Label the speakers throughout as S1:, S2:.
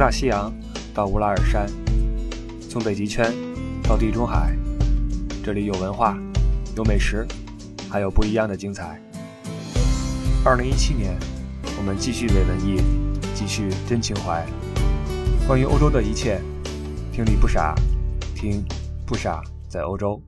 S1: 大西洋到乌拉尔山，从北极圈到地中海，这里有文化，有美食，还有不一样的精彩。二零一七年，我们继续伪文艺，继续真情怀。关于欧洲的一切，听李不傻，听不傻在欧洲。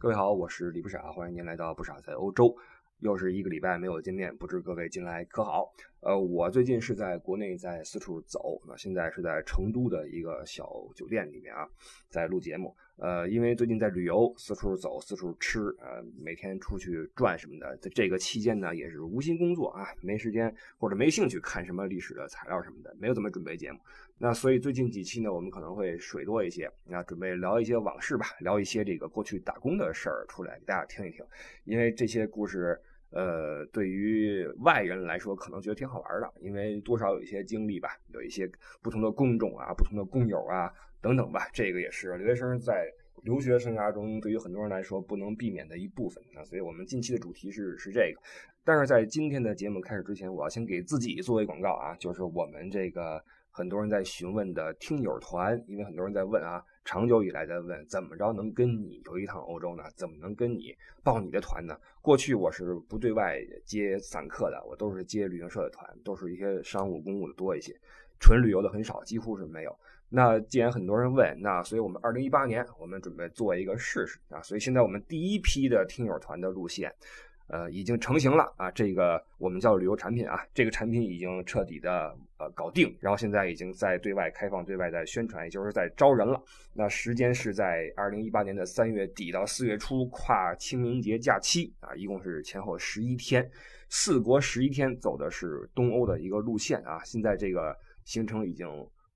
S1: 各位好，我是李不傻，欢迎您来到不傻在欧洲。又是一个礼拜没有见面，不知各位近来可好？呃，我最近是在国内在四处走，那现在是在成都的一个小酒店里面啊，在录节目。呃，因为最近在旅游，四处走，四处吃，呃，每天出去转什么的，在这个期间呢，也是无心工作啊，没时间或者没兴趣看什么历史的材料什么的，没有怎么准备节目。那所以最近几期呢，我们可能会水多一些，那准备聊一些往事吧，聊一些这个过去打工的事儿出来给大家听一听，因为这些故事。呃，对于外人来说，可能觉得挺好玩的，因为多少有一些经历吧，有一些不同的工种啊，不同的工友啊等等吧。这个也是留学生在留学生涯中，对于很多人来说不能避免的一部分啊。所以我们近期的主题是是这个。但是在今天的节目开始之前，我要先给自己做一广告啊，就是我们这个很多人在询问的听友团，因为很多人在问啊。长久以来在问怎么着能跟你游一趟欧洲呢？怎么能跟你报你的团呢？过去我是不对外接散客的，我都是接旅行社的团，都是一些商务公务的多一些，纯旅游的很少，几乎是没有。那既然很多人问，那所以我们二零一八年我们准备做一个试试啊，所以现在我们第一批的听友团的路线。呃，已经成型了啊！这个我们叫旅游产品啊，这个产品已经彻底的呃搞定，然后现在已经在对外开放、对外在宣传，也就是在招人了。那时间是在二零一八年的三月底到四月初，跨清明节假期啊，一共是前后十一天，四国十一天，走的是东欧的一个路线啊。现在这个行程已经。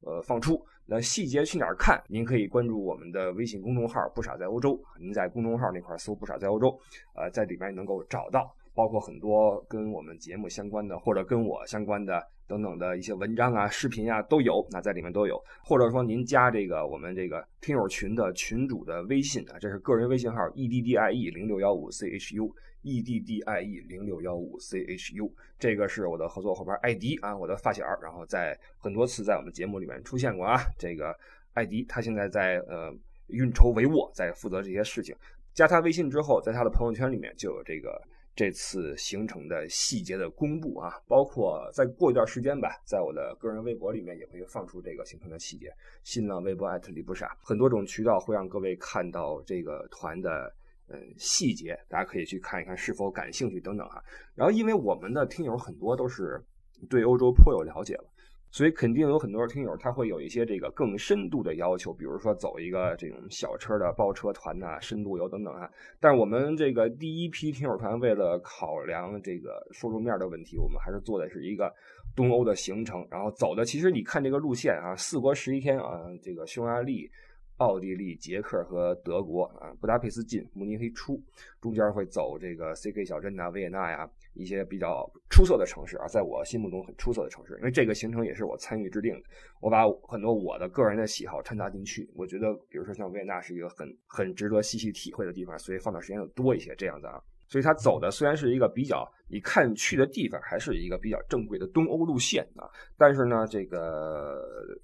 S1: 呃，放出那细节去哪儿看？您可以关注我们的微信公众号“不傻在欧洲”。您在公众号那块搜“不傻在欧洲”，呃，在里面能够找到，包括很多跟我们节目相关的，或者跟我相关的等等的一些文章啊、视频啊都有。那在里面都有，或者说您加这个我们这个听友群的群主的微信啊，这是个人微信号 e d d i e 零六幺五 c h u。e d d i e 零六幺五 c h u，这个是我的合作伙伴艾迪啊，我的发小，然后在很多次在我们节目里面出现过啊。这个艾迪他现在在呃运筹帷幄，在负责这些事情。加他微信之后，在他的朋友圈里面就有这个这次行程的细节的公布啊，包括再过一段时间吧，在我的个人微博里面也会放出这个行程的细节。新浪微博艾特李不傻，很多种渠道会让各位看到这个团的。嗯，细节大家可以去看一看，是否感兴趣等等哈。然后，因为我们的听友很多都是对欧洲颇有了解了，所以肯定有很多听友他会有一些这个更深度的要求，比如说走一个这种小车的包车团呐，深度游等等啊。但是我们这个第一批听友团为了考量这个受众面的问题，我们还是做的是一个东欧的行程，然后走的其实你看这个路线啊，四国十一天啊，这个匈牙利。奥地利、捷克和德国啊，布达佩斯进，慕尼黑出，中间会走这个 CK 小镇呐、维也纳呀，一些比较出色的城市啊，在我心目中很出色的城市。因为这个行程也是我参与制定的，我把很多我的个人的喜好掺杂进去。我觉得，比如说像维也纳是一个很很值得细细体会的地方，所以放的时间要多一些，这样子啊。所以它走的虽然是一个比较，你看去的地方还是一个比较正规的东欧路线啊，但是呢，这个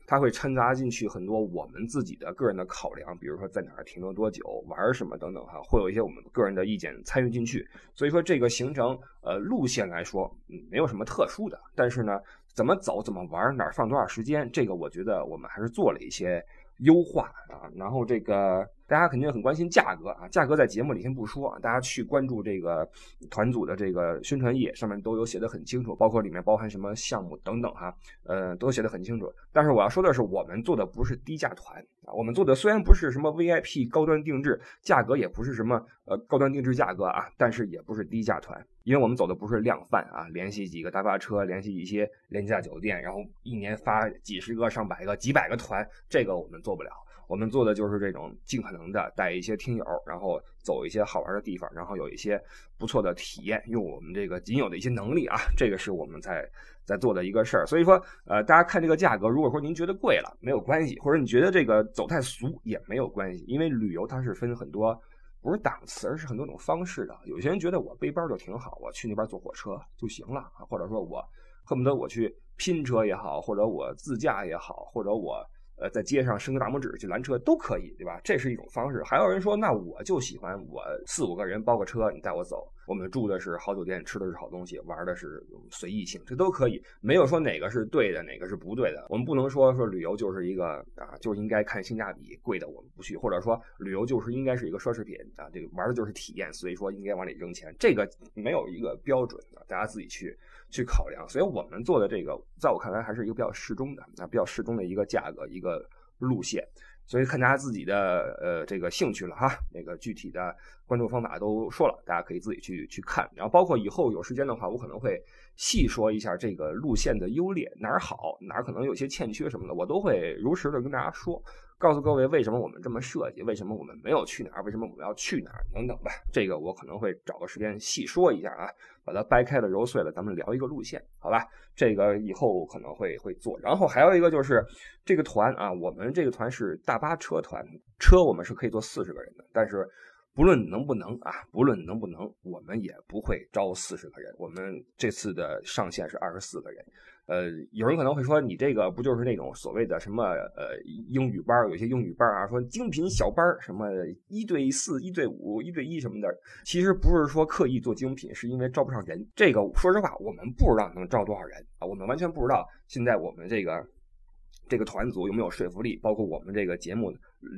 S1: 它会掺杂进去很多我们自己的个人的考量，比如说在哪儿停留多久、玩什么等等哈，会有一些我们个人的意见参与进去。所以说这个行程，呃，路线来说，嗯，没有什么特殊的，但是呢，怎么走、怎么玩、哪儿放多少时间，这个我觉得我们还是做了一些优化啊，然后这个。大家肯定很关心价格啊，价格在节目里先不说啊，大家去关注这个团组的这个宣传页，上面都有写的很清楚，包括里面包含什么项目等等哈，呃，都写的很清楚。但是我要说的是，我们做的不是低价团啊，我们做的虽然不是什么 VIP 高端定制，价格也不是什么呃高端定制价格啊，但是也不是低价团，因为我们走的不是量贩啊，联系几个大巴车，联系一些廉价酒店，然后一年发几十个、上百个、几百个团，这个我们做不了。我们做的就是这种尽可能的带一些听友，然后走一些好玩的地方，然后有一些不错的体验，用我们这个仅有的一些能力啊，这个是我们在在做的一个事儿。所以说，呃，大家看这个价格，如果说您觉得贵了，没有关系；或者你觉得这个走太俗也没有关系，因为旅游它是分很多，不是档次，而是很多种方式的。有些人觉得我背包就挺好，我去那边坐火车就行了，或者说我恨不得我去拼车也好，或者我自驾也好，或者我。呃，在街上伸个大拇指去拦车都可以，对吧？这是一种方式。还有人说，那我就喜欢我四五个人包个车，你带我走。我们住的是好酒店，吃的是好东西，玩的是随意性，这都可以。没有说哪个是对的，哪个是不对的。我们不能说说旅游就是一个啊，就应该看性价比，贵的我们不去，或者说旅游就是应该是一个奢侈品啊，这个玩的就是体验，所以说应该往里扔钱。这个没有一个标准的，大家自己去去考量。所以我们做的这个，在我看来还是一个比较适中的啊，比较适中的一个价格一个路线。所以看大家自己的呃这个兴趣了哈，那个具体的关注方法都说了，大家可以自己去去看。然后包括以后有时间的话，我可能会细说一下这个路线的优劣，哪儿好，哪儿可能有些欠缺什么的，我都会如实的跟大家说。告诉各位为什么我们这么设计，为什么我们没有去哪儿，为什么我们要去哪儿等等吧。这个我可能会找个时间细说一下啊，把它掰开了揉碎了，咱们聊一个路线，好吧？这个以后可能会会做。然后还有一个就是这个团啊，我们这个团是大巴车团，车我们是可以坐四十个人的，但是不论能不能啊，不论能不能，我们也不会招四十个人。我们这次的上限是二十四个人。呃，有人可能会说，你这个不就是那种所谓的什么呃英语班有些英语班啊，说精品小班什么一对四、一对五、一对一什么的，其实不是说刻意做精品，是因为招不上人。这个说实话，我们不知道能招多少人啊，我们完全不知道现在我们这个这个团组有没有说服力，包括我们这个节目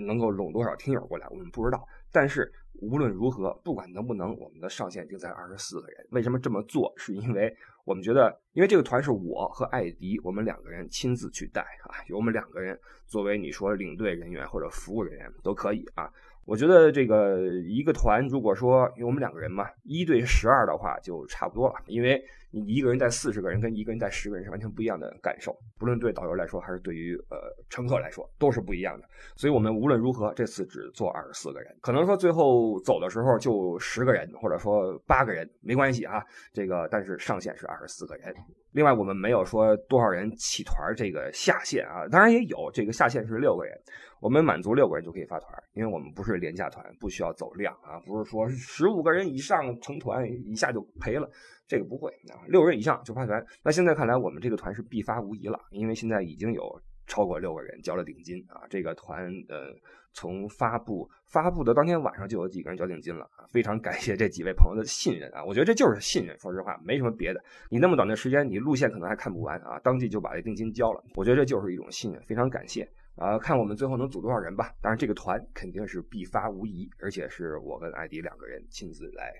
S1: 能够拢多少听友过来，我们不知道。但是无论如何，不管能不能，我们的上限定在二十四个人。为什么这么做？是因为。我们觉得，因为这个团是我和艾迪，我们两个人亲自去带啊，由我们两个人作为你说领队人员或者服务人员都可以啊。我觉得这个一个团，如果说因为我们两个人嘛，一对十二的话就差不多了，因为。你一个人带四十个人，跟一个人带十个人是完全不一样的感受，不论对导游来说，还是对于呃乘客来说，都是不一样的。所以，我们无论如何，这次只坐二十四个人。可能说最后走的时候就十个人，或者说八个人，没关系啊。这个，但是上限是二十四个人。另外，我们没有说多少人起团这个下限啊，当然也有，这个下限是六个人，我们满足六个人就可以发团，因为我们不是廉价团，不需要走量啊，不是说十五个人以上成团一下就赔了。这个不会啊，六人以上就发团。那现在看来，我们这个团是必发无疑了，因为现在已经有超过六个人交了定金啊。这个团呃，从发布发布的当天晚上就有几个人交定金了。非常感谢这几位朋友的信任啊，我觉得这就是信任。说实话，没什么别的。你那么短的时间，你路线可能还看不完啊，当即就把这定金交了，我觉得这就是一种信任，非常感谢啊。看我们最后能组多少人吧。当然，这个团肯定是必发无疑，而且是我跟艾迪两个人亲自来。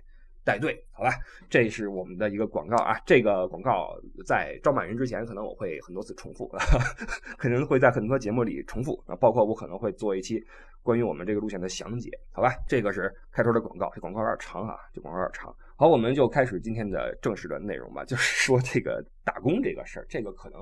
S1: 带队，好吧，这是我们的一个广告啊。这个广告在招满人之前，可能我会很多次重复，可能会在很多节目里重复啊。包括我可能会做一期关于我们这个路线的详解，好吧。这个是开头的广告，这广告有点长啊，这广告有点长。好，我们就开始今天的正式的内容吧，就是说这个打工这个事儿，这个可能。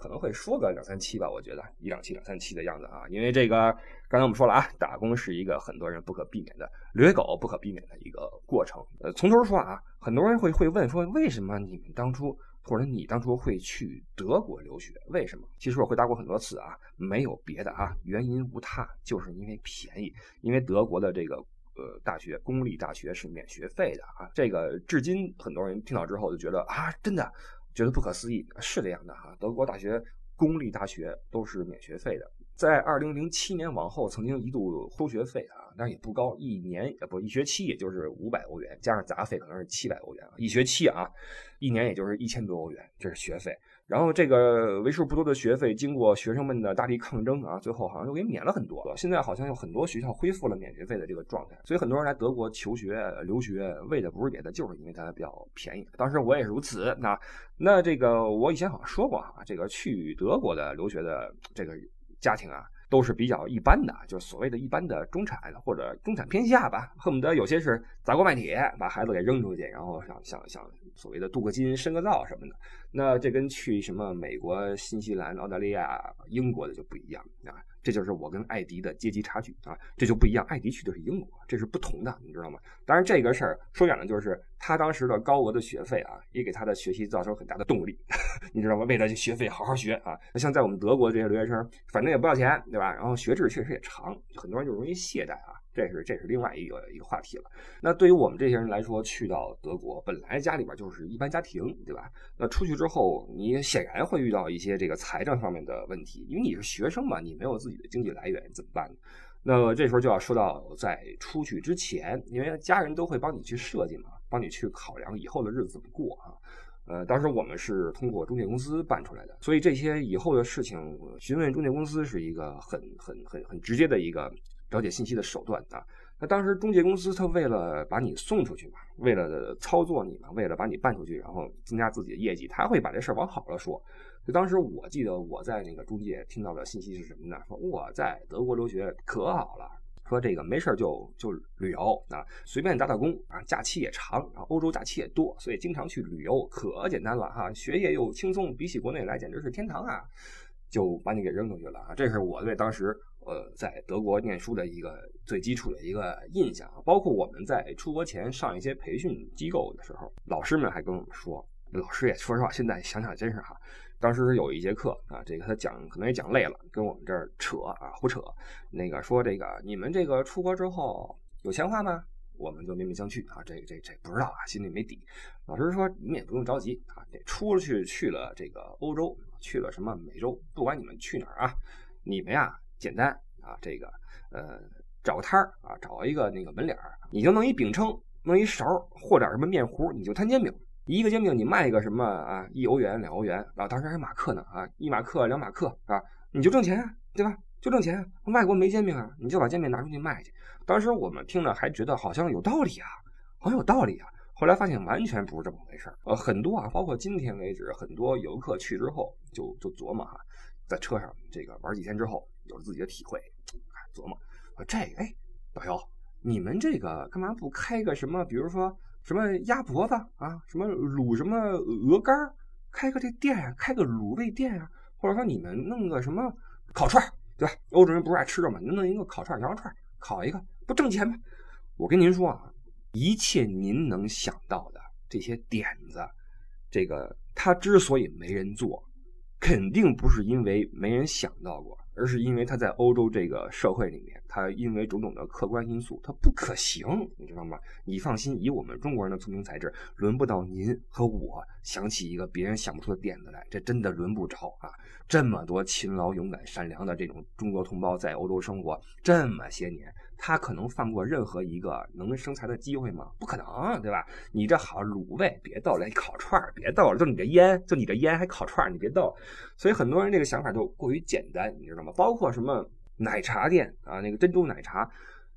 S1: 可能会说个两三期吧，我觉得一两期、两三期的样子啊，因为这个刚才我们说了啊，打工是一个很多人不可避免的留学狗不可避免的一个过程。呃，从头说啊，很多人会会问说，为什么你们当初或者你当初会去德国留学？为什么？其实我回答过很多次啊，没有别的啊，原因无他，就是因为便宜。因为德国的这个呃大学，公立大学是免学费的啊。这个至今很多人听到之后就觉得啊，真的。觉得不可思议，是这样的哈。德国大学公立大学都是免学费的，在二零零七年往后，曾经一度收学费啊，但是也不高，一年呃不一学期，也就是五百欧元，加上杂费可能是七百欧元啊，一学期啊，一年也就是一千多欧元，这是学费。然后这个为数不多的学费，经过学生们的大力抗争啊，最后好像又给免了很多。现在好像有很多学校恢复了免学费的这个状态，所以很多人来德国求学留学，为的不是别的，就是因为它比较便宜。当时我也是如此。那那这个我以前好像说过哈，这个去德国的留学的这个家庭啊。都是比较一般的，就是所谓的一般的中产或者中产偏下吧，恨不得有些是砸锅卖铁把孩子给扔出去，然后想想想所谓的镀个金、深个造什么的。那这跟去什么美国、新西兰、澳大利亚、英国的就不一样啊。这就是我跟艾迪的阶级差距啊，这就不一样。艾迪去的是英国，这是不同的，你知道吗？当然，这个事儿说远了，就是他当时的高额的学费啊，也给他的学习造成很大的动力，你知道吗？为了学费好好学啊。那像在我们德国这些留学生，反正也不要钱，对吧？然后学制确实也长，很多人就容易懈怠啊。
S2: 这是这是另外一个一个话题了。那对于我们这些人来说，去到德国，本来家里边就是一般家庭，对吧？那出去之后，你显然会遇到一些这个财政方面的问题，因为你是学生嘛，你没有自己的经济来源，怎么办呢？那这时候就要说到，在出去之前，因为家人都会帮你去设计嘛，帮你去考量以后的日子怎么过啊。呃，当时我们是通过中介公司办出来的，所以这些以后的事情，询问中介公司是一个很很很很直接的一个了解信息的手段啊。那当时中介公司他为了把你送出去嘛，为了操作你嘛，为了把你办出去，然后增加自己的业绩，他会把这事儿往好了说。就当时我记得我在那个中介听到的信息是什么呢？说我在德国留学可好了。说这个没事儿就就旅游啊，随便打打工啊，假期也长啊，欧洲假期也多，所以经常去旅游，可简单了哈，学业又轻松，比起国内来简直是天堂啊，就把你给扔出去了啊。这是我对当时呃在德国念书的一个最基础的一个印象啊。包括我们在出国前上一些培训机构的时候，老师们还跟我们说，老师也说实话，现在想想真是哈。当时有一节课啊，这个他讲可能也讲累了，跟我们这儿扯啊胡扯，那个说这个你们这个出国之后有钱花吗？我们就面面相觑啊，这这这不知道啊，心里没底。老师说你们也不用着急啊，这出去去了这个欧洲，去了什么美洲，不管你们去哪儿啊，你们呀简单啊，这个呃找个摊儿啊，找一个那个门脸儿，你就弄一饼铛，弄一勺，和点什么面糊，你就摊煎饼。一个煎饼你卖个什么啊？一欧元、两欧元啊，当时还马克呢啊，一马克、两马克啊，你就挣钱啊对吧？就挣钱啊。外国没煎饼啊，你就把煎饼拿出去卖去。当时我们听着还觉得好像有道理啊，好像有道理啊。后来发现完全不是这么回事儿呃，很多啊，包括今天为止，很多游客去之后就就琢磨哈，在车上这个玩几天之后，有了自己的体会，琢磨说这哎，导游，你们这个干嘛不开个什么？比如说。什么鸭脖子啊？什么卤什么鹅肝开个这店啊，开个卤味店啊，或者说你们弄个什么烤串儿对吧？欧洲人不是爱吃肉吗？弄一个烤串羊肉串烤一个不挣钱吗？我跟您说啊，一切您能想到的这些点子，这个他之所以没人做，肯定不是因为没人想到过。而是因为他在欧洲这个社会里面，他因为种种的客观因素，他不可行，你知道吗？你放心，以我们中国人的聪明才智，轮不到您和我想起一个别人想不出的点子来，这真的轮不着啊！这么多勤劳、勇敢、善良的这种中国同胞在欧洲生活这么些年。他可能放过任何一个能生财的机会吗？不可能，对吧？你这好卤味，别逗了；烤串别逗了；就你这烟，就你这烟还烤串你别逗。所以很多人这个想法就过于简单，你知道吗？包括什么奶茶店啊，那个珍珠奶茶，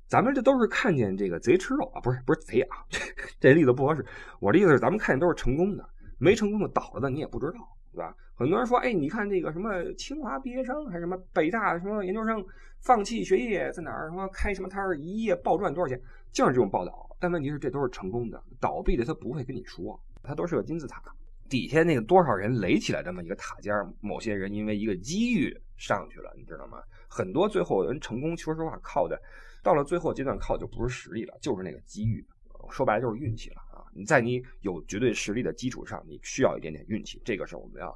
S2: 咱们这都是看见这个贼吃肉啊，不是不是贼啊，这例子不合适。我的意思是，咱们看见都是成功的，没成功的倒了的你也不知道，对吧？很多人说，哎，你看这个什么清华毕业生，还是什么北大什么研究生。放弃学业在哪儿？什么开什么摊儿，一夜暴赚多少钱？就是这种报道。但问题是，这都是成功的，倒闭的他不会跟你说，他都是个金字塔，底下那个多少人垒起来这么一个塔尖某些人因为一个机遇上去了，你知道吗？很多最后人成功，说实话靠的，到了最后阶段靠就不是实力了，就是那个机遇。说白了就是运气了啊！你在你有绝对实力的基础上，你需要一点点运气，这个是我们要。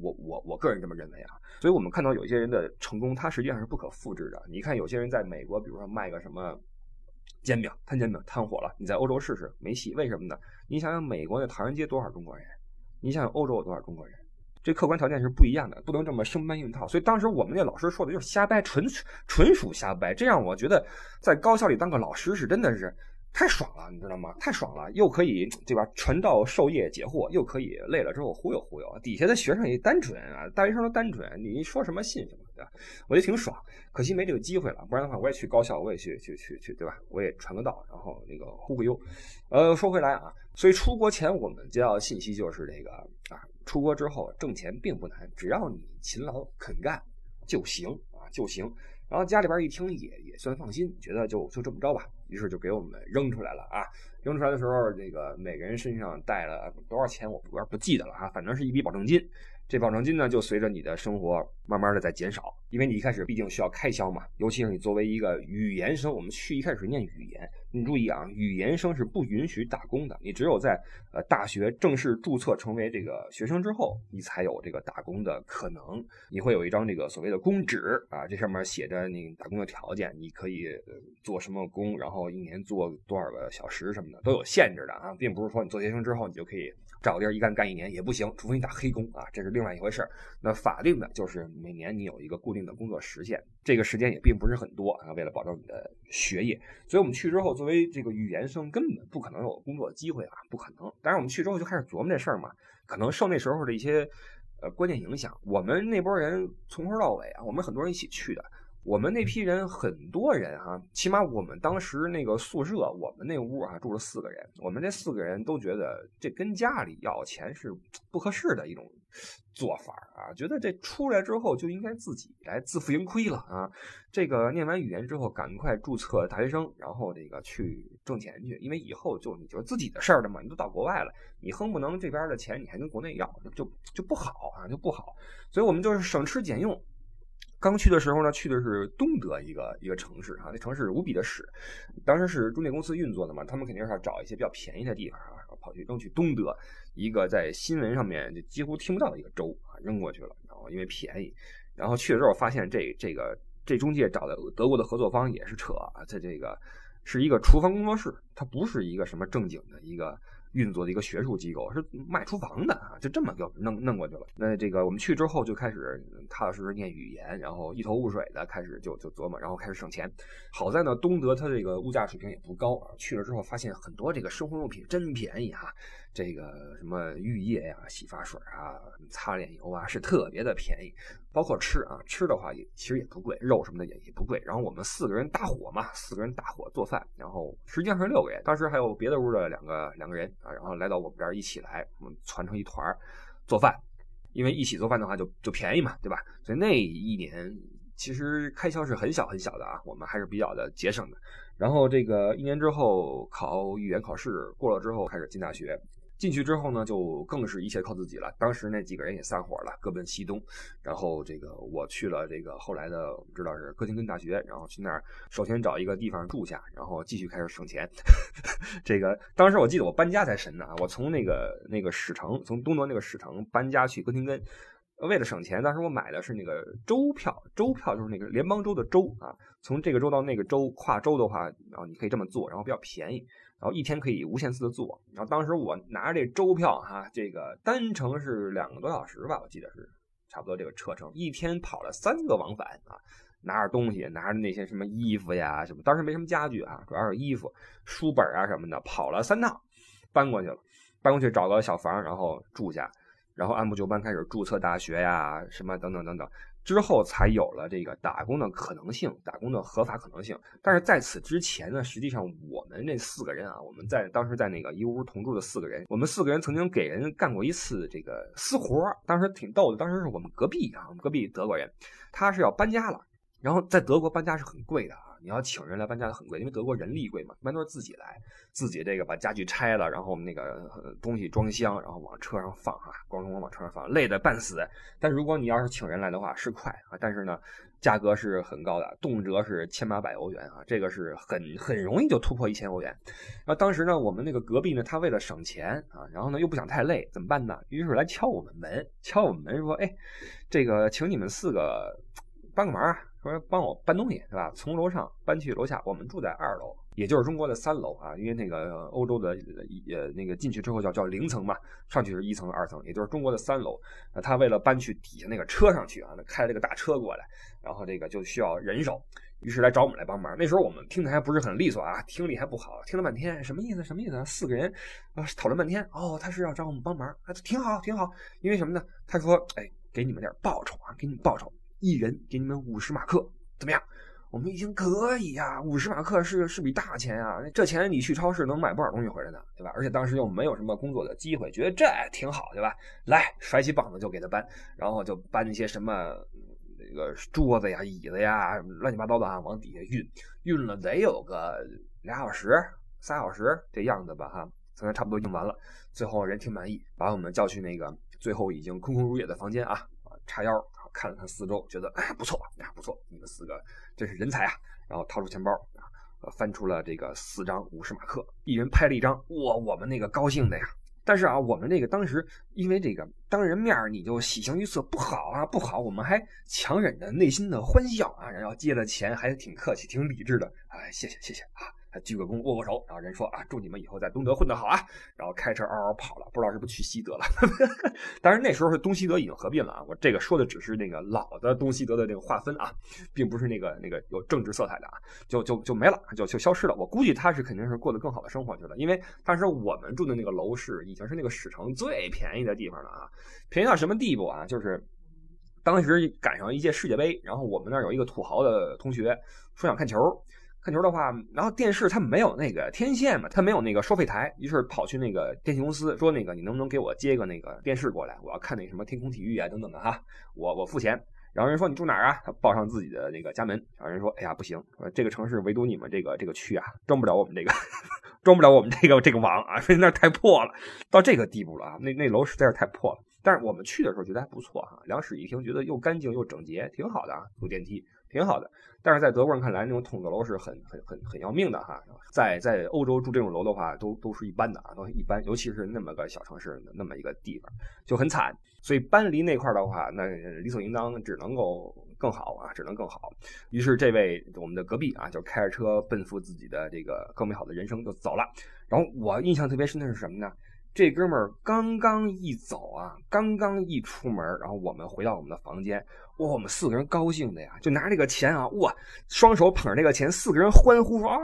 S2: 我我我个人这么认为啊，所以我们看到有些人的成功，他实际上是不可复制的。你看有些人在美国，比如说卖个什么煎饼摊煎饼摊火了，你在欧洲试试没戏。为什么呢？你想想美国的唐人街多少中国人，你想想欧洲有多少中国人，这客观条件是不一样的，不能这么生搬硬套。所以当时我们那老师说的就是瞎掰，纯纯属瞎掰。这样我觉得在高校里当个老师是真的是。太爽了，你知道吗？太爽了，又可以对吧？传道授业解惑，又可以累了之后忽悠忽悠。底下的学生也单纯啊，大学生都单纯，你说什么信什么，对吧？我觉得挺爽，可惜没这个机会了。不然的话，我也去高校，我也去去去去，对吧？我也传个道，然后那个忽悠。呃，说回来啊，所以出国前我们接到信息就是这个啊，出国之后挣钱并不难，只要你勤劳肯干就行啊，就行。然后家里边一听也也算放心，觉得就就这么着吧，于是就给我们扔出来了啊！扔出来的时候，那个每个人身上带了多少钱，我有点不记得了啊，反正是一笔保证金。这保证金呢，就随着你的生活慢慢的在减少，因为你一开始毕竟需要开销嘛，尤其是你作为一个语言生，我们去一开始念语言，你注意啊，语言生是不允许打工的，你只有在呃大学正式注册成为这个学生之后，你才有这个打工的可能，你会有一张这个所谓的工纸啊，这上面写着你打工的条件，你可以做什么工，然后一年做多少个小时什么的都有限制的啊，并不是说你做学生之后你就可以。找地儿一干干一年也不行，除非你打黑工啊，这是另外一回事儿。那法定的就是每年你有一个固定的工作时限，这个时间也并不是很多啊。为了保证你的学业，所以我们去之后，作为这个语言生，根本不可能有工作机会啊，不可能。但是我们去之后就开始琢磨这事儿嘛，可能受那时候的一些呃观念影响，我们那波人从头到尾啊，我们很多人一起去的。我们那批人很多人哈，起码我们当时那个宿舍，我们那屋啊住了四个人，我们这四个人都觉得这跟家里要钱是不合适的一种做法啊，觉得这出来之后就应该自己来自负盈亏了啊。这个念完语言之后，赶快注册大学生，然后这个去挣钱去，因为以后就你就自己的事儿了嘛，你都到国外了，你哼不能这边的钱你还跟国内要，就就不好啊，就不好。所以我们就是省吃俭用。刚去的时候呢，去的是东德一个一个城市啊，那城市无比的屎。当时是中介公司运作的嘛，他们肯定是要找一些比较便宜的地方啊，跑去扔去东德一个在新闻上面就几乎听不到的一个州啊，扔过去了。然后因为便宜，然后去了之后发现这这个这中介找的德国的合作方也是扯啊，在这个是一个厨房工作室，它不是一个什么正经的一个。运作的一个学术机构是卖厨房的啊，就这么给我弄弄过去了。那这个我们去之后就开始踏踏实实念语言，然后一头雾水的开始就就琢磨，然后开始省钱。好在呢，东德它这个物价水平也不高啊。去了之后发现很多这个生活用品真便宜哈，这个什么浴液呀、洗发水啊、擦脸油啊是特别的便宜。包括吃啊，吃的话也其实也不贵，肉什么的也也不贵。然后我们四个人搭伙嘛，四个人搭伙做饭，然后实际上是六个人，当时还有别的屋的两个两个人啊，然后来到我们这儿一起来，我们攒成一团儿做饭，因为一起做饭的话就就便宜嘛，对吧？所以那一年其实开销是很小很小的啊，我们还是比较的节省的。然后这个一年之后考语言考试过了之后，开始进大学。进去之后呢，就更是一切靠自己了。当时那几个人也散伙了，各奔西东。然后这个我去了这个后来的，我们知道是哥廷根大学，然后去那儿首先找一个地方住下，然后继续开始省钱。这个当时我记得我搬家才神呢！我从那个那个史城，从东德那个史城搬家去哥廷根，为了省钱，当时我买的是那个州票，州票就是那个联邦州的州啊。从这个州到那个州跨州的话，然后你可以这么做，然后比较便宜。然后一天可以无限次的坐，然后当时我拿着这周票哈，这个单程是两个多小时吧，我记得是差不多这个车程，一天跑了三个往返啊，拿着东西，拿着那些什么衣服呀什么，当时没什么家具啊，主要是衣服、书本啊什么的，跑了三趟，搬过去了，搬过去找个小房，然后住下，然后按部就班开始注册大学呀，什么等等等等。之后才有了这个打工的可能性，打工的合法可能性。但是在此之前呢，实际上我们这四个人啊，我们在当时在那个一屋同住的四个人，我们四个人曾经给人干过一次这个私活当时挺逗的。当时是我们隔壁啊，我们隔壁德国人，他是要搬家了，然后在德国搬家是很贵的。你要请人来搬家很贵，因为德国人力贵嘛，一般都是自己来，自己这个把家具拆了，然后那个东西装箱，然后往车上放啊，咣咣咣往车上放，累得半死。但如果你要是请人来的话，是快啊，但是呢，价格是很高的，动辄是千八百欧元啊，这个是很很容易就突破一千欧元。然后当时呢，我们那个隔壁呢，他为了省钱啊，然后呢又不想太累，怎么办呢？于是来敲我们门，敲我们门说：“哎，这个请你们四个帮个忙啊。”说帮我搬东西是吧？从楼上搬去楼下，我们住在二楼，也就是中国的三楼啊。因为那个欧洲的呃那个进去之后叫叫零层嘛，上去是一层二层，也就是中国的三楼。那他为了搬去底下那个车上去啊，那开了个大车过来，然后这个就需要人手，于是来找我们来帮忙。那时候我们听的还不是很利索啊，听力还不好，听了半天什么意思？什么意思？四个人啊讨论半天，哦，他是要找我们帮忙，啊，挺好挺好。因为什么呢？他说，哎，给你们点报酬啊，给你们报酬。一人给你们五十马克，怎么样？我们一听可以呀，五十马克是是笔大钱啊！这钱你去超市能买不少东西回来呢，对吧？而且当时又没有什么工作的机会，觉得这挺好，对吧？来，甩起膀子就给他搬，然后就搬一些什么那个桌子呀、椅子呀，乱七八糟的啊，往底下运，运了得有个俩小时、仨小时这样子吧，哈，现在差不多用完了。最后人挺满意，把我们叫去那个。最后已经空空如也的房间啊啊，叉腰看了看四周，觉得哎不错啊不错，你们四个真是人才啊！然后掏出钱包啊，翻出了这个四张五十马克，一人拍了一张，哇，我们那个高兴的呀！但是啊，我们这个当时因为这个当人面你就喜形于色，不好啊，不好！我们还强忍着内心的欢笑啊，然后接了钱，还挺客气，挺理智的。哎，谢谢谢谢啊。他鞠个躬，握握手，然后人说啊，祝你们以后在东德混得好啊！然后开车嗷嗷跑了，不知道是不是去西德了。但是那时候是东西德已经合并了啊。我这个说的只是那个老的东西德的这个划分啊，并不是那个那个有政治色彩的啊，就就就没了，就就消失了。我估计他是肯定是过得更好的生活去了，因为当时我们住的那个楼市已经是那个史城最便宜的地方了啊，便宜到什么地步啊？就是当时赶上一届世界杯，然后我们那儿有一个土豪的同学说想看球。看球的话，然后电视它没有那个天线嘛，它没有那个收费台，于是跑去那个电信公司说：“那个你能不能给我接个那个电视过来？我要看那什么天空体育啊等等的哈，我我付钱。”然后人说：“你住哪儿啊？”他报上自己的那个家门。然后人说：“哎呀，不行，这个城市唯独你们这个这个区啊，装不了我们这个，装不了我们这个这个网啊，因为那太破了，到这个地步了啊，那那楼实在是太破了。但是我们去的时候觉得还不错哈，两室一厅，觉得又干净又整洁，挺好的啊，有电梯。”挺好的，但是在德国人看来，那种筒子楼是很很很很要命的哈。在在欧洲住这种楼的话，都都是一般的啊，都一般，尤其是那么个小城市，那么一个地方就很惨。所以搬离那块的话，那理所应当只能够更好啊，只能更好。于是这位我们的隔壁啊，就开着车奔赴自己的这个更美好的人生就走了。然后我印象特别深的是什么呢？这哥们儿刚刚一走啊，刚刚一出门，然后我们回到我们的房间，哇，我们四个人高兴的呀，就拿这个钱啊，哇，双手捧着这个钱，四个人欢呼说啊，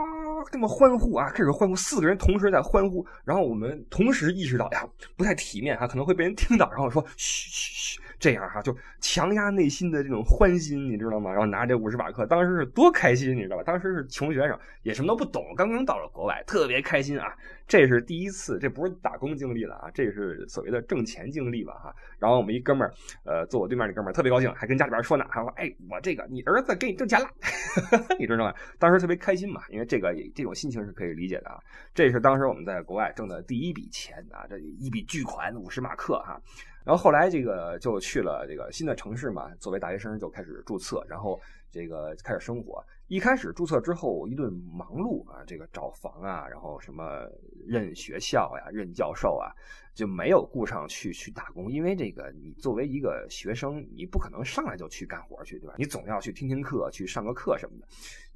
S2: 这么欢呼啊，开始欢呼，四个人同时在欢呼，然后我们同时意识到呀，不太体面啊，可能会被人听到，然后说嘘嘘嘘。这样哈，就强压内心的这种欢心，你知道吗？然后拿这五十马克，当时是多开心，你知道吧？当时是穷学生，也什么都不懂，刚刚到了国外，特别开心啊！这是第一次，这不是打工经历了啊，这是所谓的挣钱经历吧？哈。然后我们一哥们儿，呃，坐我对面那哥们儿特别高兴，还跟家里边说呢，还说：“哎，我这个你儿子给你挣钱了，你知道吗？”当时特别开心嘛，因为这个这种心情是可以理解的啊。这是当时我们在国外挣的第一笔钱啊，这一笔巨款五十马克哈。然后后来这个就去了这个新的城市嘛，作为大学生就开始注册，然后这个开始生活。一开始注册之后一顿忙碌啊，这个找房啊，然后什么认学校呀、认教授啊，就没有顾上去去打工，因为这个你作为一个学生，你不可能上来就去干活去，对吧？你总要去听听课，去上个课什么的。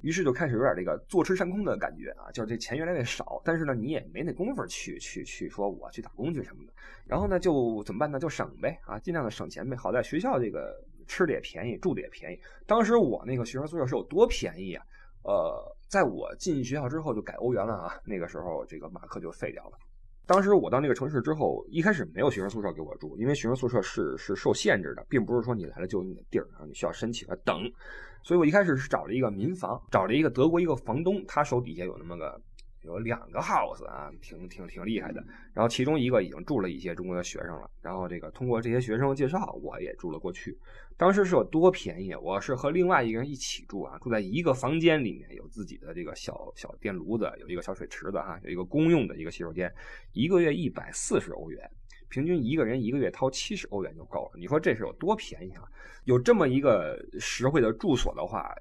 S2: 于是就开始有点这个坐吃山空的感觉啊，就是这钱越来越少，但是呢，你也没那功夫去去去说我去打工去什么的。然后呢，就怎么办呢？就省呗啊，尽量的省钱呗。好在学校这个吃的也便宜，住的也便宜。当时我那个学生宿舍是有多便宜啊？呃，在我进学校之后就改欧元了啊，那个时候这个马克就废掉了。当时我到那个城市之后，一开始没有学生宿舍给我住，因为学生宿舍是是受限制的，并不是说你来了就有你的地儿啊，你需要申请啊等。所以我一开始是找了一个民房，找了一个德国一个房东，他手底下有那么个有两个 house 啊，挺挺挺厉害的。然后其中一个已经住了一些中国的学生了，然后这个通过这些学生介绍，我也住了过去。当时是有多便宜？我是和另外一个人一起住啊，住在一个房间里面，有自己的这个小小电炉子，有一个小水池子哈，有一个公用的一个洗手间，一个月一百四十欧元。平均一个人一个月掏七十欧元就够了，你说这是有多便宜啊？有这么一个实惠的住所的话，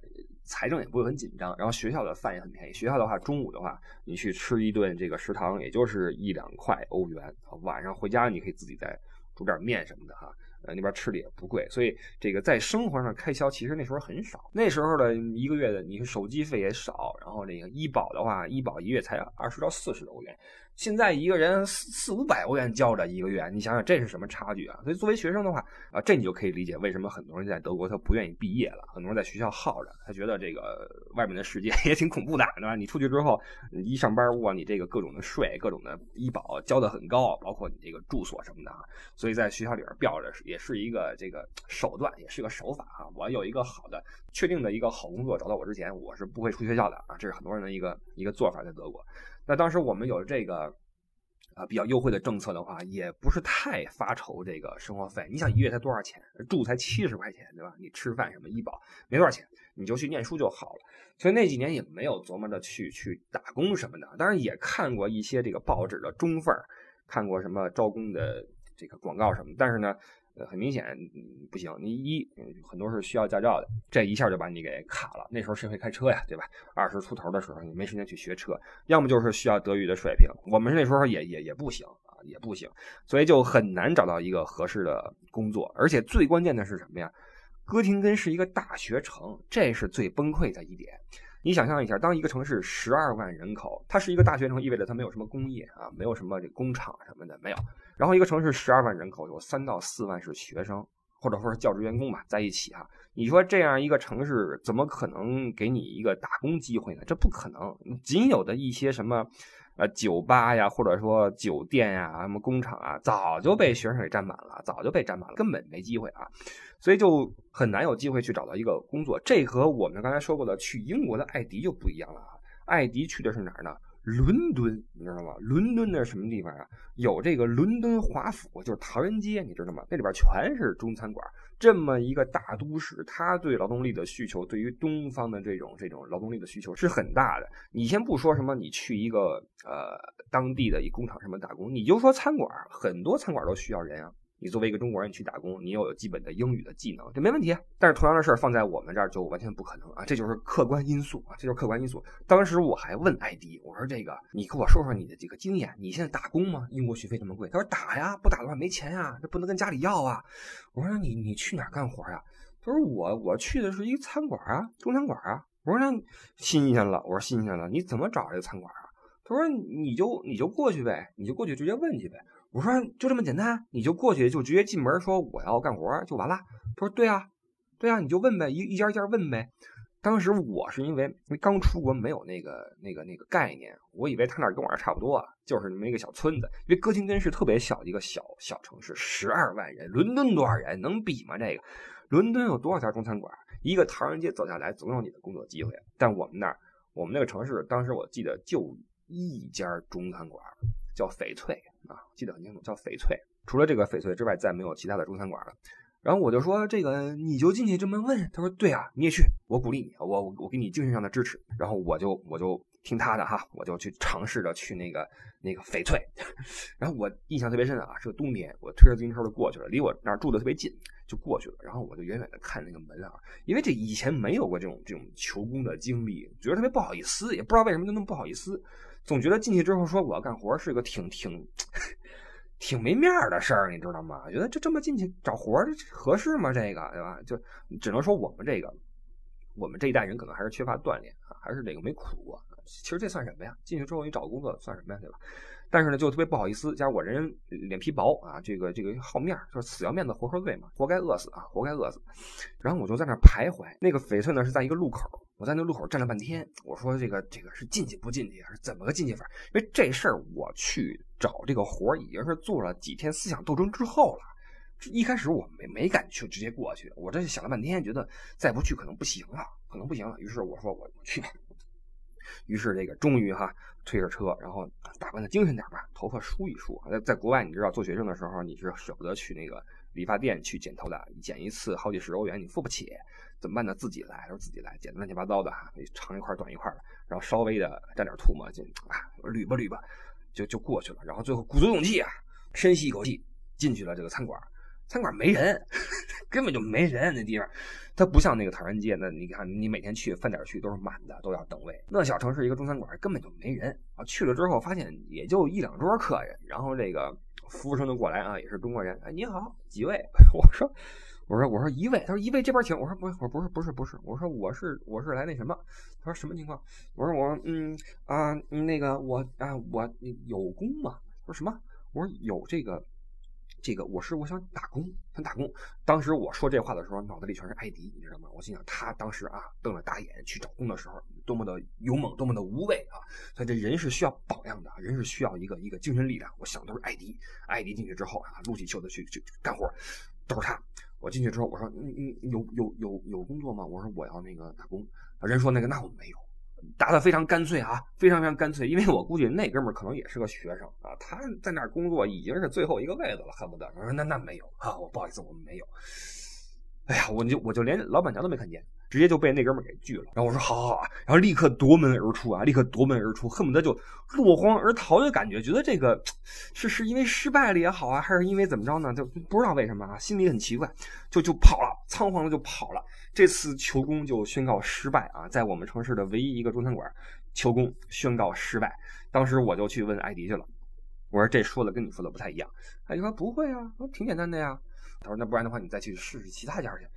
S2: 财政也不会很紧张。然后学校的饭也很便宜，学校的话中午的话，你去吃一顿这个食堂也就是一两块欧元，晚上回家你可以自己再煮点面什么的哈。呃，那边吃的也不贵，所以这个在生活上开销其实那时候很少。那时候的一个月的你手机费也少，然后这个医保的话，医保一月才二十到四十欧元。现在一个人四四五百欧元交着一个月，你想想这是什么差距啊？所以作为学生的话啊，这你就可以理解为什么很多人在德国他不愿意毕业了，很多人在学校耗着，他觉得这个外面的世界 也挺恐怖的，对吧？你出去之后一上班，哇，你这个各种的税、各种的医保交的很高，包括你这个住所什么的啊，所以在学校里边吊着也是一个这个手段，也是个手法啊。我有一个好的、确定的一个好工作找到我之前，我是不会出学校的啊，这是很多人的一个一个做法，在德国。那当时我们有这个，啊比较优惠的政策的话，也不是太发愁这个生活费。你想一月才多少钱？住才七十块钱，对吧？你吃饭什么医保没多少钱，你就去念书就好了。所以那几年也没有琢磨着去去打工什么的。当然也看过一些这个报纸的中缝，看过什么招工的这个广告什么，但是呢。很明显不行。你一很多是需要驾照的，这一下就把你给卡了。那时候谁会开车呀，对吧？二十出头的时候，你没时间去学车，要么就是需要德语的水平。我们那时候也也也不行啊，也不行，所以就很难找到一个合适的工作。而且最关键的是什么呀？哥廷根是一个大学城，这是最崩溃的一点。你想象一下，当一个城市十二万人口，它是一个大学城，意味着它没有什么工业啊，没有什么这工厂什么的，没有。然后一个城市十二万人口，有三到四万是学生，或者说是教职员工吧，在一起哈。你说这样一个城市怎么可能给你一个打工机会呢？这不可能。仅有的一些什么，呃，酒吧呀，或者说酒店呀，什么工厂啊，早就被学生给占满了，早就被占满了，根本没机会啊。所以就很难有机会去找到一个工作。这和我们刚才说过的去英国的艾迪就不一样了啊。艾迪去的是哪儿呢？伦敦，你知道吗？伦敦那什么地方啊？有这个伦敦华府，就是唐人街，你知道吗？那里边全是中餐馆。这么一个大都市，它对劳动力的需求，对于东方的这种这种劳动力的需求是很大的。你先不说什么，你去一个呃当地的一工厂什么打工，你就说餐馆，很多餐馆都需要人啊。你作为一个中国人去打工，你又有基本的英语的技能，这没问题。但是同样的事儿放在我们这儿就完全不可能啊！这就是客观因素啊，这就是客观因素。当时我还问艾迪，我说这个，你跟我说说你的这个经验。你现在打工吗？英国学费这么贵？他说打呀，不打的话没钱呀，这不能跟家里要啊。我说你你去哪儿干活呀？他说我我去的是一个餐馆啊，中餐馆啊。我说那新鲜了，我说新鲜了，你怎么找这个餐馆啊？他说你就你就过去呗，你就过去直接问去呗。我说就这么简单，你就过去就直接进门说我要干活就完了。他说对啊，对啊，你就问呗，一一家一家问呗。当时我是因为刚出国没有那个那个那个概念，我以为他那跟我这差不多，就是那么一个小村子。因为哥廷根是特别小的一个小小城市，十二万人，伦敦多少人能比吗？这个伦敦有多少家中餐馆？一个唐人街走下来总有你的工作机会。但我们那儿我们那个城市当时我记得就一家中餐馆，叫翡翠。啊，记得很清楚，叫翡翠。除了这个翡翠之外，再没有其他的中餐馆了。然后我就说：“这个你就进去这么问。”他说：“对啊，你也去，我鼓励你，我我我给你精神上的支持。”然后我就我就听他的哈，我就去尝试着去那个那个翡翠。然后我印象特别深啊，是个冬天，我推着自行车就过去了，离我那儿住的特别近，就过去了。然后我就远远的看那个门啊，因为这以前没有过这种这种求工的经历，觉得特别不好意思，也不知道为什么就那么不好意思。总觉得进去之后说我要干活是个挺挺挺没面的事儿，你知道吗？觉得就这么进去找活合适吗？这个对吧？就只能说我们这个我们这一代人可能还是缺乏锻炼啊，还是这个没苦过。其实这算什么呀？进去之后你找工作算什么呀？对吧？但是呢，就特别不好意思，加上我人脸皮薄啊，这个这个好面就是死要面子活受罪嘛，活该饿死啊，活该饿死。然后我就在那徘徊，那个翡翠呢是在一个路口。我在那路口站了半天，我说这个这个是进去不进去，还是怎么个进去法？因为这事儿我去找这个活已经是做了几天思想斗争之后了。一开始我没没敢去直接过去，我这想了半天，觉得再不去可能不行了，可能不行了。于是我说我去。于是这个终于哈推着车，然后打扮的精神点吧，头发梳一梳。在在国外你知道做学生的时候你是舍不得去那个理发店去剪头的，剪一次好几十欧元你付不起。怎么办呢？自己来，说自己来，剪的乱七八糟的哈，长一块短一块的，然后稍微的沾点吐沫，就啊捋吧捋吧，就就过去了。然后最后鼓足勇气啊，深吸一口气进去了这个餐馆。餐馆没人，根本就没人那地方。它不像那个唐人街，那你看你每天去饭点去都是满的，都要等位。那小城市一个中餐馆根本就没人啊。去了之后发现也就一两桌客人，然后这个服务生就过来啊，也是中国人。哎，你好，几位？我说。我说我说一位，他说一位这边请。我说不，我不是不是不是，我说我是我是来那什么。他说什么情况？我说我嗯啊那个我啊我有工吗？他说什么？我说有这个这个我是我想打工想打工。当时我说这话的时候，脑子里全是艾迪，你知道吗？我心想他当时啊瞪着大眼去找工的时候，多么的勇猛，多么的无畏啊！所以这人是需要榜样的，人是需要一个一个精神力量。我想都是艾迪，艾迪进去之后啊，撸起袖子去去干活，都是他。我进去之后，我说：“嗯嗯有有有有工作吗？”我说：“我要那个打工。”人说：“那个那我们没有。”答的非常干脆啊，非常非常干脆。因为我估计那哥们儿可能也是个学生啊，他在那儿工作已经是最后一个位子了，恨不得。我说：“那那没有啊，我不好意思，我们没有。”哎呀，我就我就连老板娘都没看见，直接就被那哥们给拒了。然后我说好好好，然后立刻夺门而出啊，立刻夺门而出，恨不得就落荒而逃的感觉。觉得这个是是因为失败了也好啊，还是因为怎么着呢？就不知道为什么啊，心里很奇怪，就就跑了，仓皇的就跑了。这次求功就宣告失败啊，在我们城市的唯一一个中餐馆求功宣告失败。当时我就去问艾迪去了，我说这说的跟你说的不太一样。艾迪说不会啊，挺简单的呀。他说那不然的话你再去试试其他家去。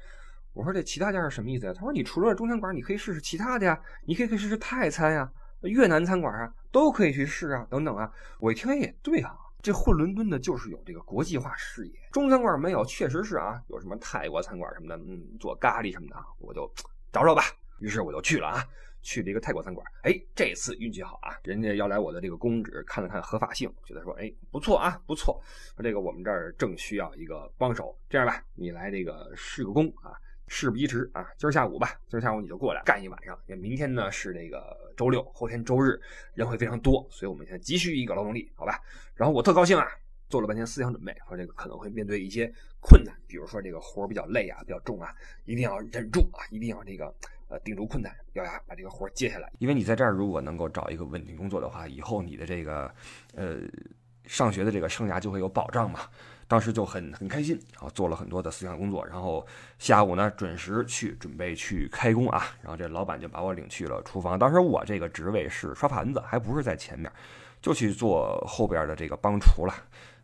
S2: 我说这其他家是什么意思呀？他说你除了中餐馆，你可以试试其他的呀，你可以可以试试泰餐呀、越南餐馆啊，都可以去试啊，等等啊。我一听也对啊，这混伦敦的就是有这个国际化视野。中餐馆没有，确实是啊，有什么泰国餐馆什么的，嗯，做咖喱什么的，我就找找吧。于是我就去了啊。去了一个泰国餐馆，哎，这次运气好啊，人家要来我的这个公职看了看合法性，觉得说，哎，不错啊，不错，说这个我们这儿正需要一个帮手，这样吧，你来这个试个工啊，事不宜迟啊，今儿下午吧，今儿下午你就过来干一晚上，因为明天呢是这个周六，后天周日人会非常多，所以我们现在急需一个劳动力，好吧？然后我特高兴啊，做了半天思想准备，说这个可能会面对一些困难，比如说这个活比较累啊，比较重啊，一定要忍住啊，一定要这个。呃，顶住困难，咬牙把这个活接下来。因为你在这儿如果能够找一个稳定工作的话，以后你的这个呃上学的这个生涯就会有保障嘛。当时就很很开心，然后做了很多的思想工作，然后下午呢准时去准备去开工啊。然后这老板就把我领去了厨房。当时我这个职位是刷盘子，还不是在前面，就去做后边的这个帮厨了。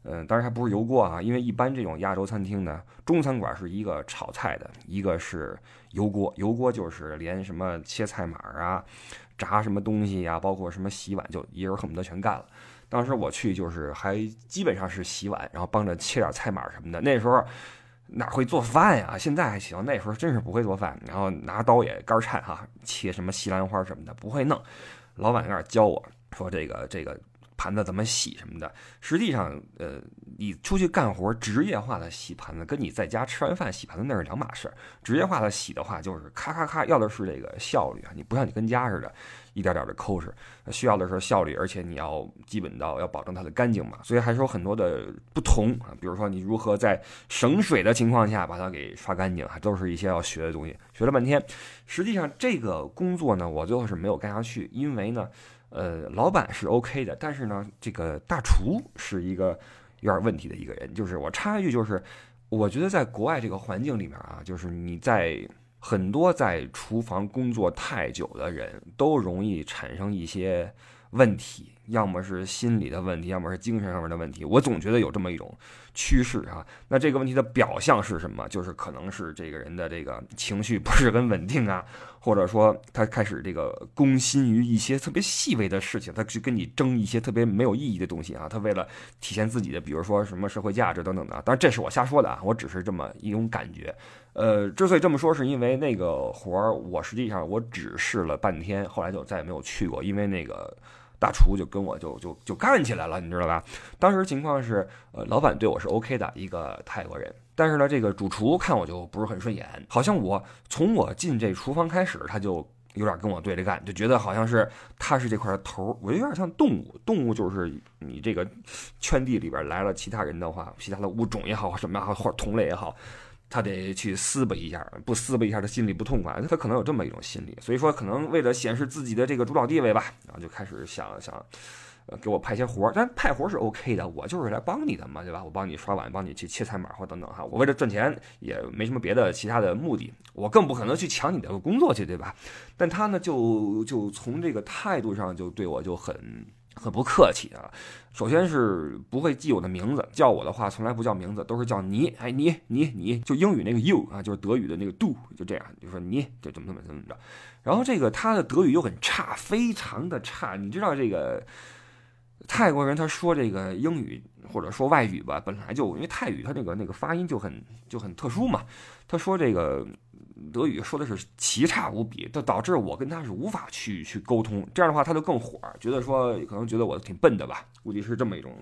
S2: 嗯，当然还不是油锅啊，因为一般这种亚洲餐厅呢，中餐馆是一个炒菜的，一个是油锅。油锅就是连什么切菜码啊、炸什么东西呀，包括什么洗碗，就一人恨不得全干了。当时我去就是还基本上是洗碗，然后帮着切点菜码什么的。那时候哪会做饭呀？现在还行，那时候真是不会做饭，然后拿刀也肝颤哈，切什么西兰花什么的不会弄。老板有点教我说这个这个。盘子怎么洗什么的，实际上，呃，你出去干活，职业化的洗盘子，跟你在家吃完饭洗盘子那是两码事儿。职业化的洗的话，就是咔咔咔，要的是这个效率啊，你不像你跟家似的，一点点的抠哧，需要的是效率，而且你要基本到要保证它的干净嘛。所以还是有很多的不同啊，比如说你如何在省水的情况下把它给刷干净，还都是一些要学的东西。学了半天，实际上这个工作呢，我最后是没有干下去，因为呢。呃，老板是 OK 的，但是呢，这个大厨是一个有点问题的一个人。就是我插一句，就是我觉得在国外这个环境里面啊，就是你在很多在厨房工作太久的人都容易产生一些问题。要么是心理的问题，要么是精神上面的问题。我总觉得有这么一种趋势啊。那这个问题的表象是什么？就是可能是这个人的这个情绪不是很稳定啊，或者说他开始这个攻心于一些特别细微的事情，他去跟你争一些特别没有意义的东西啊。他为了体现自己的，比如说什么社会价值等等的。当然这是我瞎说的啊，我只是这么一种感觉。呃，之所以这么说，是因为那个活儿我实际上我只试了半天，后来就再也没有去过，因为那个。大厨就跟我就就就干起来了，你知道吧？当时情况是，呃，老板对我是 OK 的，一个泰国人。但是呢，这个主厨看我就不是很顺眼，好像我从我进这厨房开始，他就有点跟我对着干，就觉得好像是他是这块的头，我有点像动物。动物就是你这个圈地里边来了其他人的话，其他的物种也好，什么也好，或者同类也好。他得去撕巴一下，不撕巴一下，他心里不痛快。他可能有这么一种心理，所以说可能为了显示自己的这个主导地位吧，然后就开始想想，给我派些活儿。但派活儿是 OK 的，我就是来帮你的嘛，对吧？我帮你刷碗，帮你去切菜码或等等哈。我为了赚钱，也没什么别的其他的目的，我更不可能去抢你的工作去，对吧？但他呢，就就从这个态度上就对我就很。很不客气啊，首先是不会记我的名字，叫我的话从来不叫名字，都是叫你，哎你你你就英语那个 you 啊，就是德语的那个 do，就这样，就说你就怎么怎么怎么着。然后这个他的德语又很差，非常的差。你知道这个泰国人他说这个英语或者说外语吧，本来就因为泰语他那个那个发音就很就很特殊嘛，他说这个。德语说的是奇差无比，就导致我跟他是无法去去沟通。这样的话，他就更火，觉得说可能觉得我挺笨的吧，估计是这么一种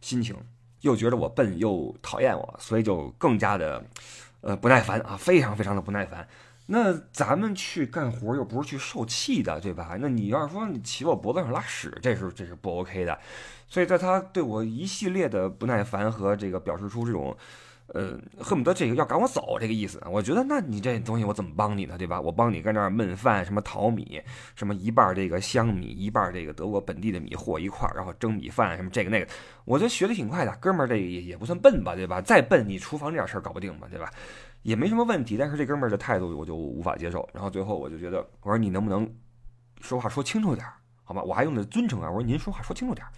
S2: 心情，又觉得我笨又讨厌我，所以就更加的呃不耐烦啊，非常非常的不耐烦。那咱们去干活又不是去受气的，对吧？那你要是说你骑我脖子上拉屎，这是这是不 OK 的。所以在他对我一系列的不耐烦和这个表示出这种。呃，恨不得这个要赶我走这个意思。我觉得那你这东西我怎么帮你呢？对吧？我帮你跟这儿焖饭，什么淘米，什么一半这个香米，一半这个德国本地的米和一块儿，然后蒸米饭，什么这个那个，我觉得学的挺快的。哥们儿这也也不算笨吧，对吧？再笨你厨房这点事儿搞不定吧，对吧？也没什么问题。但是这哥们儿的态度我就无法接受。然后最后我就觉得，我说你能不能说话说清楚点儿，好吧？我还用的尊称啊，我说您说话说清楚点儿。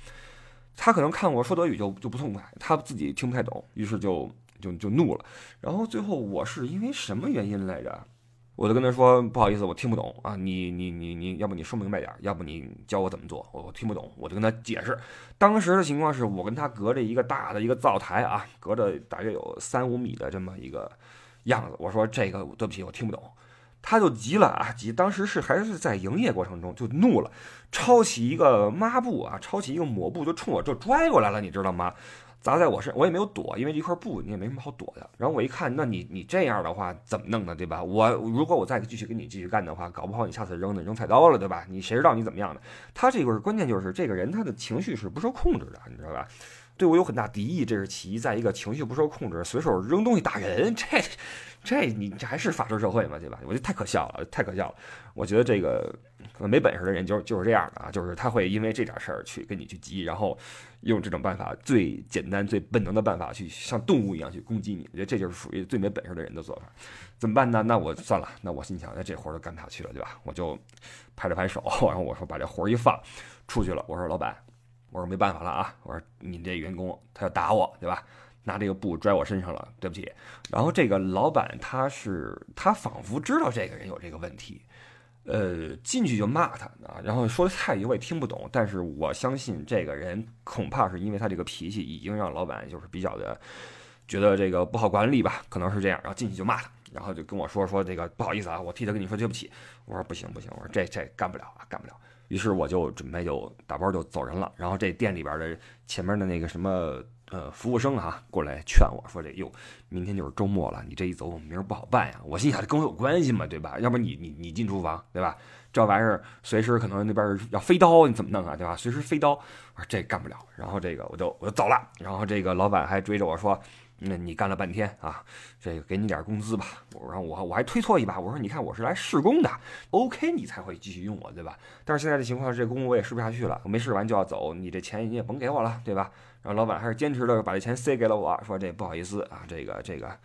S2: 他可能看我说德语就就不痛快，他自己听不太懂，于是就。就就怒了，然后最后我是因为什么原因来着？我就跟他说不好意思，我听不懂啊，你你你你要不你说明白点，要不你教我怎么做，我我听不懂，我就跟他解释。当时的情况是我跟他隔着一个大的一个灶台啊，隔着大约有三五米的这么一个样子。我说这个对不起，我听不懂。他就急了啊，急！当时是还是在营业过程中就怒了，抄起一个抹布啊，抄起一个抹布就冲我就拽过来了，你知道吗？砸在我身，我也没有躲，因为一块布你也没什么好躲的。然后我一看，那你你这样的话怎么弄呢？对吧？我如果我再继续跟你继续干的话，搞不好你下次扔的扔菜刀了，对吧？你谁知道你怎么样的？他这个关键就是这个人他的情绪是不受控制的，你知道吧？对我有很大敌意，这是其一。再一个，情绪不受控制，随手扔东西打人，这这你这还是法治社会嘛？对吧？我觉得太可笑了，太可笑了。我觉得这个可能没本事的人就就是这样的啊，就是他会因为这点事儿去跟你去急，然后。用这种办法，最简单、最本能的办法，去像动物一样去攻击你。我觉得这就是属于最没本事的人的做法。怎么办呢？那我算了，那我心想，那这活儿都干不下去了，对吧？我就拍了拍手，然后我说把这活儿一放出去了。我说老板，我说没办法了啊。我说你这员工他要打我，对吧？拿这个布拽我身上了，对不起。然后这个老板他是他仿佛知道这个人有这个问题。呃，进去就骂他啊，然后说的泰语我也听不懂，但是我相信这个人恐怕是因为他这个脾气已经让老板就是比较的觉得这个不好管理吧，可能是这样，然后进去就骂他，然后就跟我说说这个不好意思啊，我替他跟你说对不起。我说不行不行，我说这这干不了啊，干不了。于是我就准备就打包就走人了，然后这店里边的前面的那个什么。呃，服务生哈过来劝我说：“这哟，明天就是周末了，你这一走，我们明儿不好办呀。”我心想，这跟我有关系吗？对吧？要不你你你进厨房，对吧？这玩意儿随时可能那边要飞刀，你怎么弄啊？对吧？随时飞刀，我说这干不了。然后这个我就我就走了。然后这个老板还追着我说。那你干了半天啊，这个给你点工资吧。我说我我还推脱一把，我说你看我是来试工的，OK 你才会继续用我，对吧？但是现在的情况，这工我也试不下去了，我没试完就要走，你这钱你也甭给我了，对吧？然后老板还是坚持的把这钱塞给了我，说这不好意思啊，这个这个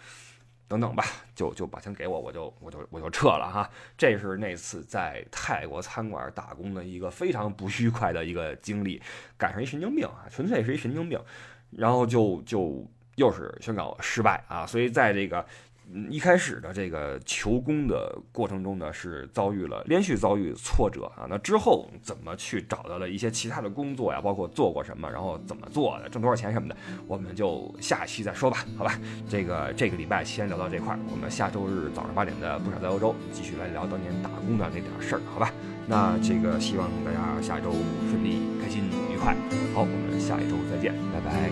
S2: 等等吧，就就把钱给我，我就我就我就撤了哈。这是那次在泰国餐馆打工的一个非常不愉快的一个经历，赶上一神经病啊，纯粹是一神经病，然后就就。又是宣告失败啊！所以在这个一开始的这个求工的过程中呢，是遭遇了连续遭遇挫折啊。那之后怎么去找到了一些其他的工作呀？包括做过什么，然后怎么做的，挣多少钱什么的，我们就下期再说吧。好吧，这个这个礼拜先聊到这块儿，我们下周日早上八点的不少在欧洲继续来聊当年打工的那点事儿，好吧？那这个希望大家下周顺利、开心、愉快。好，我们下一周再见，拜拜。